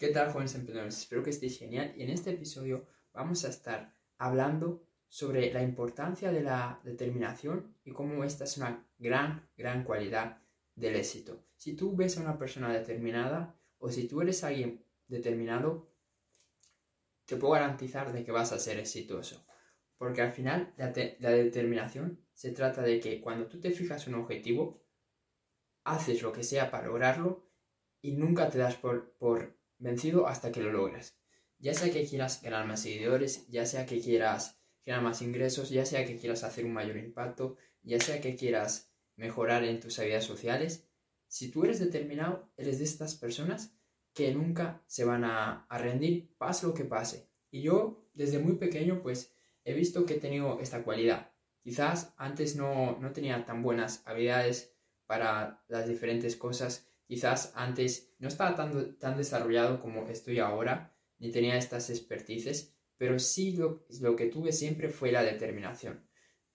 ¿Qué tal, jóvenes emprendedores? Espero que estéis genial y en este episodio vamos a estar hablando sobre la importancia de la determinación y cómo esta es una gran, gran cualidad del éxito. Si tú ves a una persona determinada o si tú eres alguien determinado, te puedo garantizar de que vas a ser exitoso. Porque al final la, la determinación se trata de que cuando tú te fijas un objetivo, haces lo que sea para lograrlo y nunca te das por, por vencido hasta que lo logras. Ya sea que quieras ganar más seguidores, ya sea que quieras generar más ingresos, ya sea que quieras hacer un mayor impacto, ya sea que quieras mejorar en tus habilidades sociales, si tú eres determinado, eres de estas personas que nunca se van a, a rendir, pase lo que pase. Y yo, desde muy pequeño, pues he visto que he tenido esta cualidad. Quizás antes no, no tenía tan buenas habilidades para las diferentes cosas, quizás antes no estaba tan, tan desarrollado como estoy ahora, ni tenía estas expertices, pero sí lo, lo que tuve siempre fue la determinación.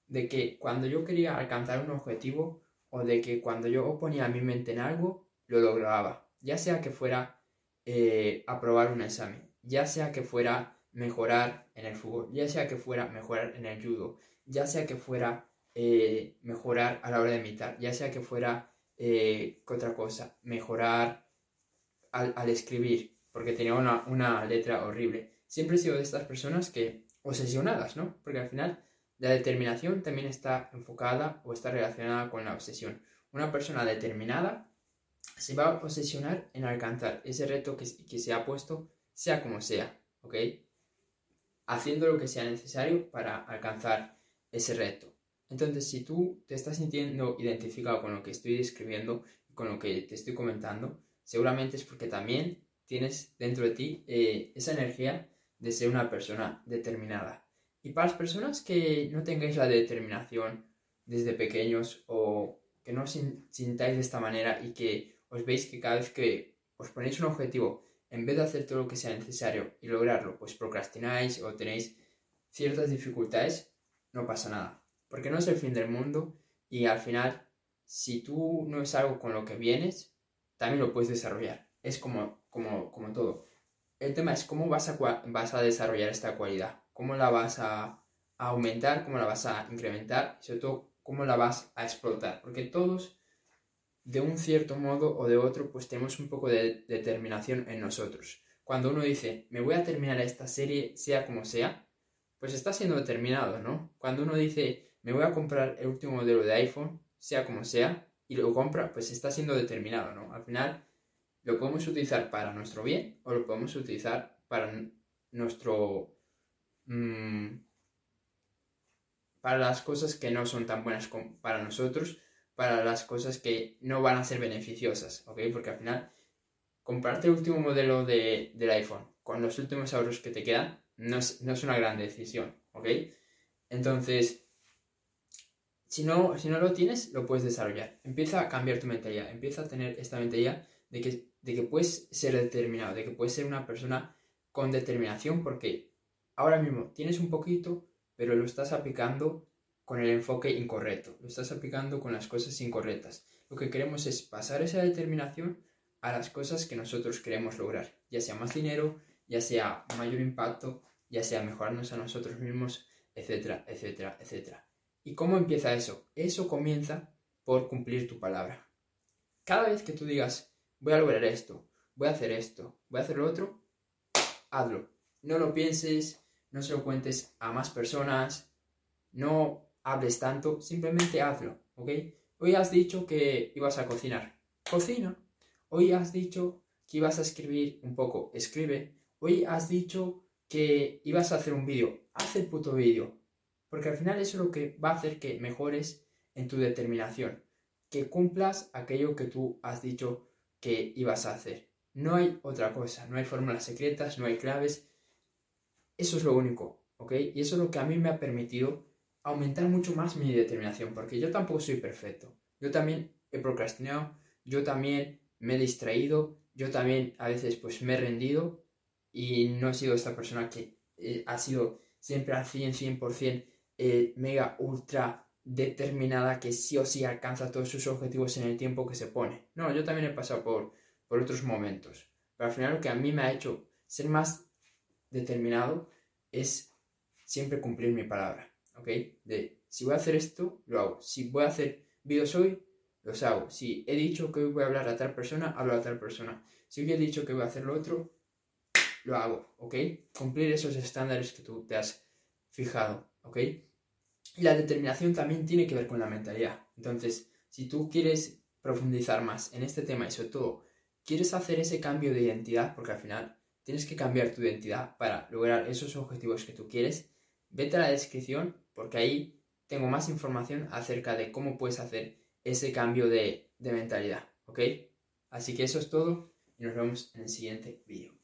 De que cuando yo quería alcanzar un objetivo o de que cuando yo ponía mi mente en algo, lo lograba. Ya sea que fuera eh, aprobar un examen, ya sea que fuera mejorar en el fútbol, ya sea que fuera mejorar en el judo, ya sea que fuera eh, mejorar a la hora de imitar, ya sea que fuera eh, otra cosa, mejorar al, escribir, porque tenía una, una, letra horrible. Siempre he sido de estas personas que, obsesionadas, ¿no? Porque al final la determinación también está enfocada o está relacionada con la obsesión. Una persona determinada se va a obsesionar en alcanzar ese reto que, que se ha puesto, sea como sea, ¿ok? Haciendo lo que sea necesario para alcanzar ese reto. Entonces, si tú te estás sintiendo identificado con lo que estoy describiendo con lo que te estoy comentando, seguramente es porque también tienes dentro de ti eh, esa energía de ser una persona determinada. Y para las personas que no tengáis la determinación desde pequeños o que no os sintáis de esta manera y que os veis que cada vez que os ponéis un objetivo, en vez de hacer todo lo que sea necesario y lograrlo, pues procrastináis o tenéis ciertas dificultades, no pasa nada porque no es el fin del mundo y al final, si tú no es algo con lo que vienes, también lo puedes desarrollar. Es como, como, como todo. El tema es cómo vas a, vas a desarrollar esta cualidad, cómo la vas a, aumentar, cómo la vas a incrementar, sobre todo cómo la vas a explotar, porque todos de un cierto modo o de otro, pues tenemos un poco de determinación en nosotros. Cuando uno dice, me voy a terminar esta serie, sea como sea, pues está siendo determinado, ¿no? Cuando uno dice, me voy a comprar el último modelo de iPhone, sea como sea, y lo compra, pues está siendo determinado, ¿no? Al final lo podemos utilizar para nuestro bien o lo podemos utilizar para nuestro... Mmm, para las cosas que no son tan buenas para nosotros, para las cosas que no van a ser beneficiosas, ¿ok? Porque al final, comprarte el último modelo de, del iPhone con los últimos euros que te quedan no es, no es una gran decisión, ¿ok? Entonces, si no, si no lo tienes, lo puedes desarrollar. Empieza a cambiar tu mentalidad, empieza a tener esta mentalidad de que, de que puedes ser determinado, de que puedes ser una persona con determinación, porque ahora mismo tienes un poquito, pero lo estás aplicando con el enfoque incorrecto, lo estás aplicando con las cosas incorrectas. Lo que queremos es pasar esa determinación a las cosas que nosotros queremos lograr, ya sea más dinero, ya sea mayor impacto, ya sea mejorarnos a nosotros mismos, etcétera, etcétera, etcétera. ¿Y cómo empieza eso? Eso comienza por cumplir tu palabra. Cada vez que tú digas, voy a lograr esto, voy a hacer esto, voy a hacer lo otro, hazlo. No lo pienses, no se lo cuentes a más personas, no hables tanto, simplemente hazlo, ¿ok? Hoy has dicho que ibas a cocinar, cocina. Hoy has dicho que ibas a escribir un poco, escribe. Hoy has dicho que ibas a hacer un vídeo, haz el puto vídeo. Porque al final eso es lo que va a hacer que mejores en tu determinación, que cumplas aquello que tú has dicho que ibas a hacer. No hay otra cosa, no hay fórmulas secretas, no hay claves. Eso es lo único, ¿ok? Y eso es lo que a mí me ha permitido aumentar mucho más mi determinación, porque yo tampoco soy perfecto. Yo también he procrastinado, yo también me he distraído, yo también a veces pues me he rendido y no he sido esta persona que eh, ha sido siempre al 100, 100% eh, mega ultra determinada que sí o sí alcanza todos sus objetivos en el tiempo que se pone. No, yo también he pasado por, por otros momentos, Pero al final lo que a mí me ha hecho ser más determinado es siempre cumplir mi palabra, ¿ok? De si voy a hacer esto, lo hago. Si voy a hacer vídeos hoy, los hago. Si he dicho que hoy voy a hablar a tal persona, hablo a tal persona. Si hoy he dicho que voy a hacer lo otro, lo hago, ¿ok? Cumplir esos estándares que tú te has fijado, ¿ok? Y la determinación también tiene que ver con la mentalidad. Entonces, si tú quieres profundizar más en este tema y sobre todo quieres hacer ese cambio de identidad, porque al final tienes que cambiar tu identidad para lograr esos objetivos que tú quieres, vete a la descripción porque ahí tengo más información acerca de cómo puedes hacer ese cambio de, de mentalidad, ¿ok? Así que eso es todo y nos vemos en el siguiente vídeo.